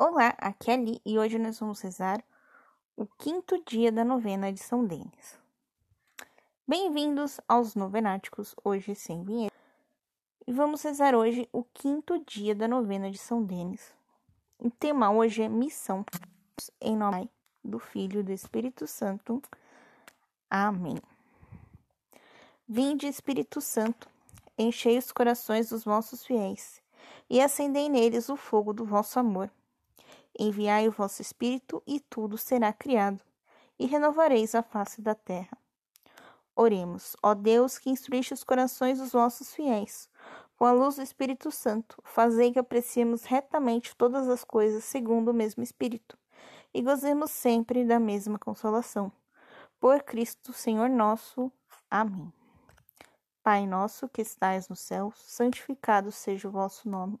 Olá, aqui é Ali e hoje nós vamos rezar o quinto dia da novena de São Denis. Bem-vindos aos novenáticos, hoje sem vinheta. E vamos rezar hoje o quinto dia da novena de São Denis. O tema hoje é missão, em nome do Filho e do Espírito Santo. Amém. Vinde, Espírito Santo, enchei os corações dos vossos fiéis e acendei neles o fogo do vosso amor. Enviai o vosso Espírito, e tudo será criado, e renovareis a face da terra. Oremos, ó Deus, que instruíste os corações dos vossos fiéis, com a luz do Espírito Santo, fazei que apreciemos retamente todas as coisas segundo o mesmo Espírito, e gozemos sempre da mesma consolação. Por Cristo, Senhor nosso. Amém. Pai nosso que estais no céu, santificado seja o vosso nome.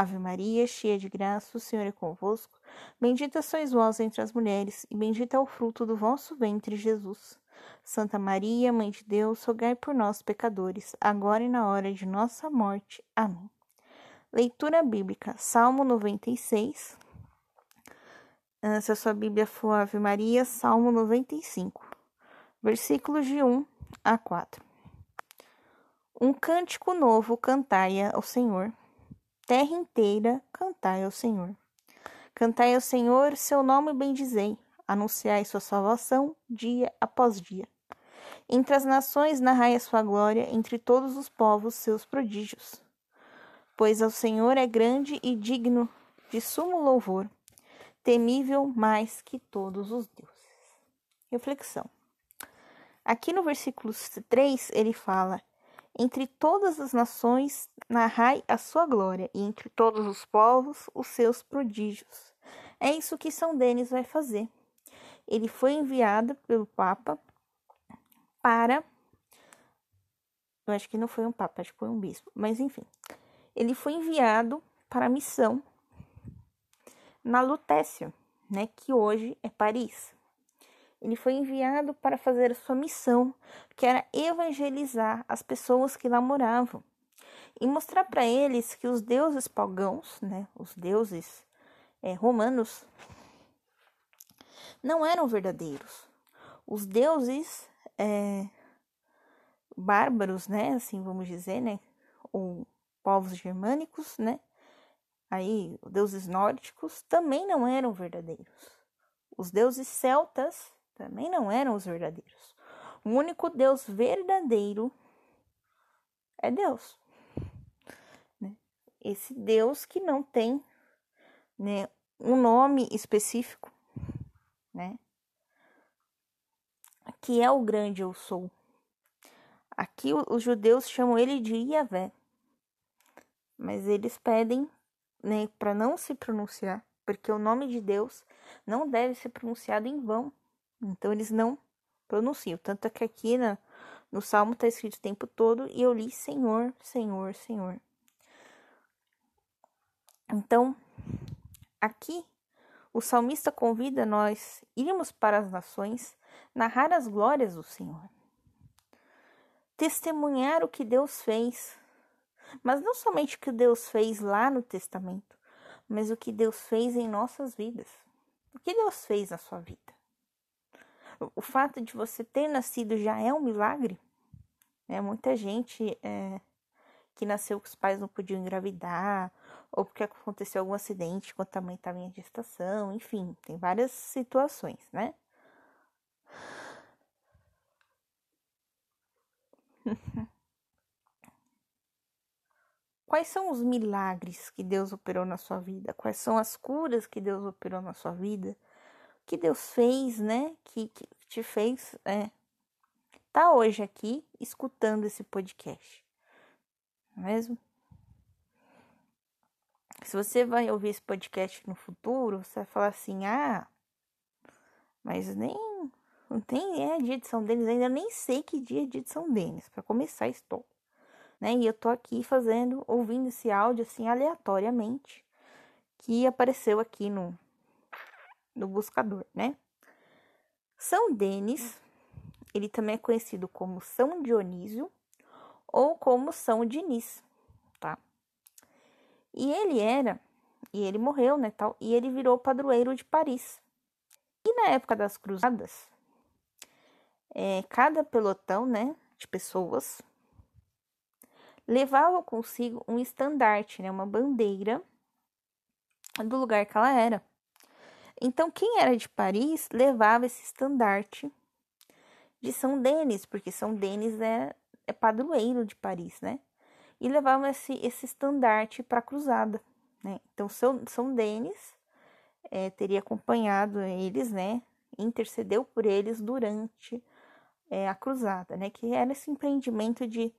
Ave Maria, cheia de graça, o Senhor é convosco. Bendita sois vós entre as mulheres, e bendito é o fruto do vosso ventre, Jesus. Santa Maria, Mãe de Deus, rogai por nós, pecadores, agora e na hora de nossa morte. Amém. Leitura bíblica, Salmo 96. Ah, se a sua Bíblia for Ave Maria, Salmo 95, versículos de 1 a 4. Um cântico novo cantai ao Senhor. Terra inteira, cantai ao Senhor. Cantai ao Senhor, seu nome bendizei anunciai sua salvação dia após dia. Entre as nações narrai a sua glória, entre todos os povos seus prodígios. Pois ao Senhor é grande e digno de sumo louvor, temível mais que todos os deuses. Reflexão. Aqui no versículo 3 ele fala: Entre todas as nações narrai a sua glória, e entre todos os povos os seus prodígios. É isso que São Denis vai fazer ele foi enviado pelo Papa para. Eu acho que não foi um Papa, acho que foi um bispo, mas enfim. Ele foi enviado para a missão na Lutécia, né, que hoje é Paris. Ele foi enviado para fazer a sua missão, que era evangelizar as pessoas que lá moravam e mostrar para eles que os deuses pagãos, né, os deuses é, romanos, não eram verdadeiros. Os deuses é, bárbaros, né, assim vamos dizer, né, ou povos germânicos, né, aí deuses nórdicos também não eram verdadeiros. Os deuses celtas também não eram os verdadeiros. O único Deus verdadeiro é Deus. Né? Esse Deus que não tem né, um nome específico, né? Que é o grande eu sou. Aqui os judeus chamam ele de Yahvé, mas eles pedem, né, para não se pronunciar, porque o nome de Deus não deve ser pronunciado em vão. Então eles não pronunciam. Tanto é que aqui na, no Salmo está escrito o tempo todo e eu li Senhor, Senhor, Senhor. Então, aqui o salmista convida nós irmos para as nações, narrar as glórias do Senhor, testemunhar o que Deus fez, mas não somente o que Deus fez lá no Testamento, mas o que Deus fez em nossas vidas. O que Deus fez na sua vida? O fato de você ter nascido já é um milagre. Né? Muita gente é, que nasceu com os pais não podiam engravidar, ou porque aconteceu algum acidente quando a mãe estava em gestação, enfim, tem várias situações, né? Quais são os milagres que Deus operou na sua vida? Quais são as curas que Deus operou na sua vida? Que Deus fez, né? Que, que te fez é, tá hoje aqui escutando esse podcast. Não é mesmo? Se você vai ouvir esse podcast no futuro, você vai falar assim: ah, mas nem. Não tem é dia de São Denis ainda, nem sei que dia é de São Denis, para começar estou. Né? E eu tô aqui fazendo, ouvindo esse áudio assim aleatoriamente, que apareceu aqui no, no buscador, né? São Denis, ele também é conhecido como São Dionísio ou como São Diniz, tá? E ele era, e ele morreu, né, tal, e ele virou padroeiro de Paris. E na época das cruzadas, é, cada pelotão, né, de pessoas levava consigo um estandarte, né, uma bandeira do lugar que ela era. Então, quem era de Paris levava esse estandarte de São Denis, porque São Denis é, é padroeiro de Paris, né? E levava esse, esse estandarte para a cruzada, né? Então, São, São Denis é, teria acompanhado eles, né? Intercedeu por eles durante é, a cruzada, né? Que era esse empreendimento de,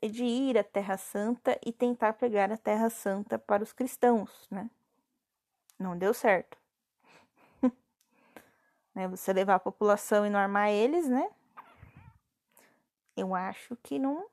de ir à Terra Santa e tentar pegar a Terra Santa para os cristãos, né? Não deu certo. Né? Você levar a população e não armar eles, né? Eu acho que não.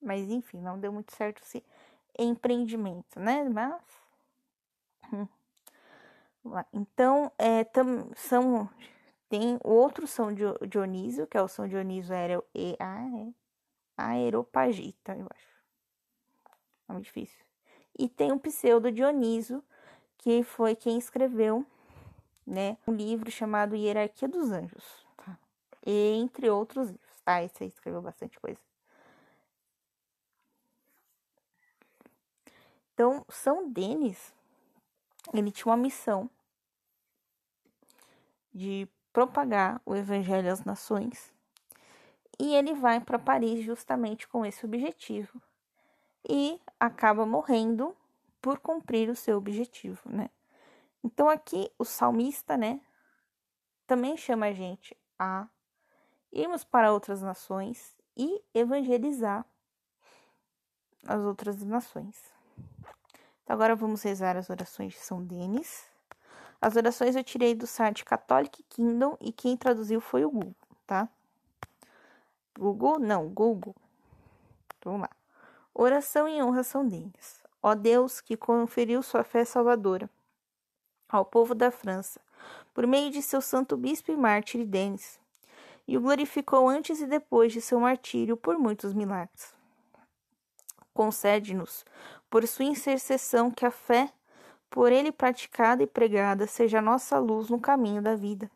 Mas enfim, não deu muito certo esse empreendimento, né? Mas. Hum. Então, é, tam, são tem outro São Dionísio, que é o São Dionísio aero, e, ah, é, Aeropagita, eu acho. É muito difícil. E tem o pseudo Dionísio, que foi quem escreveu né, um livro chamado Hierarquia dos Anjos, tá? Entre outros livros, tá? Esse aí escreveu bastante coisa. Então, São Denis, ele tinha uma missão de propagar o evangelho às nações. E ele vai para Paris justamente com esse objetivo e acaba morrendo por cumprir o seu objetivo, né? Então aqui o salmista, né, também chama a gente a irmos para outras nações e evangelizar as outras nações. Então agora vamos rezar as orações de São Denis. As orações eu tirei do site Catholic Kingdom e quem traduziu foi o Google, tá? Google? Não, Google. Então, vamos lá. Oração em honra São Denis. Ó Deus que conferiu sua fé salvadora ao povo da França, por meio de seu santo bispo e mártir Denis, e o glorificou antes e depois de seu martírio por muitos milagres. Concede-nos, por sua intercessão, que a fé por ele praticada e pregada, seja a nossa luz no caminho da vida,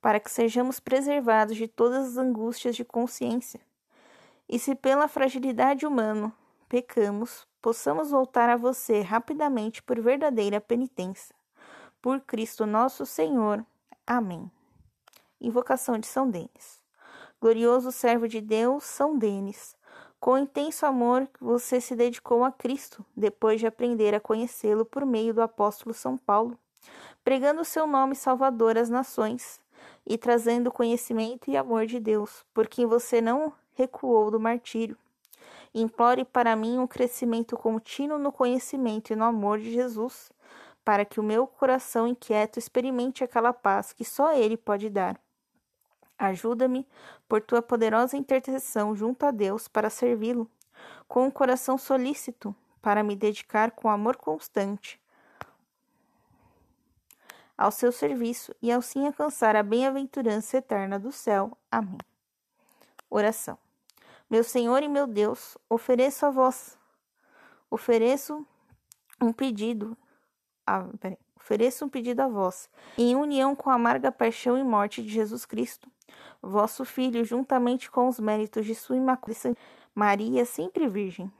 para que sejamos preservados de todas as angústias de consciência. E se pela fragilidade humana pecamos, possamos voltar a você rapidamente por verdadeira penitência. Por Cristo nosso Senhor. Amém. Invocação de São Denis. Glorioso servo de Deus, São Denis, com intenso amor você se dedicou a Cristo, depois de aprender a conhecê-lo por meio do apóstolo São Paulo, pregando o seu nome salvador às nações e trazendo conhecimento e amor de Deus, por quem você não recuou do martírio. Implore para mim um crescimento contínuo no conhecimento e no amor de Jesus, para que o meu coração inquieto experimente aquela paz que só Ele pode dar. Ajuda-me por tua poderosa intercessão junto a Deus para servi-lo, com um coração solícito, para me dedicar com amor constante ao seu serviço e assim alcançar a bem-aventurança eterna do céu. Amém. Oração. Meu Senhor e meu Deus, ofereço a vós, ofereço um pedido, a, peraí, ofereço um pedido a vós, em união com a amarga paixão e morte de Jesus Cristo vosso Filho, juntamente com os méritos de sua Imaculada Maria, sempre Virgem,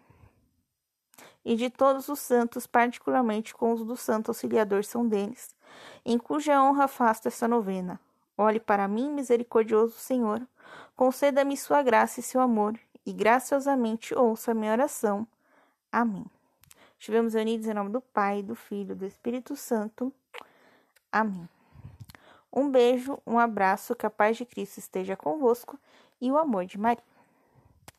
e de todos os santos, particularmente com os do Santo Auxiliador São Denis, em cuja honra faço esta novena. Olhe para mim, misericordioso Senhor, conceda-me sua graça e seu amor, e graciosamente ouça a minha oração. Amém. Estivemos unidos em nome do Pai, do Filho do Espírito Santo. Amém. Um beijo, um abraço, que a paz de Cristo esteja convosco e o amor de Maria.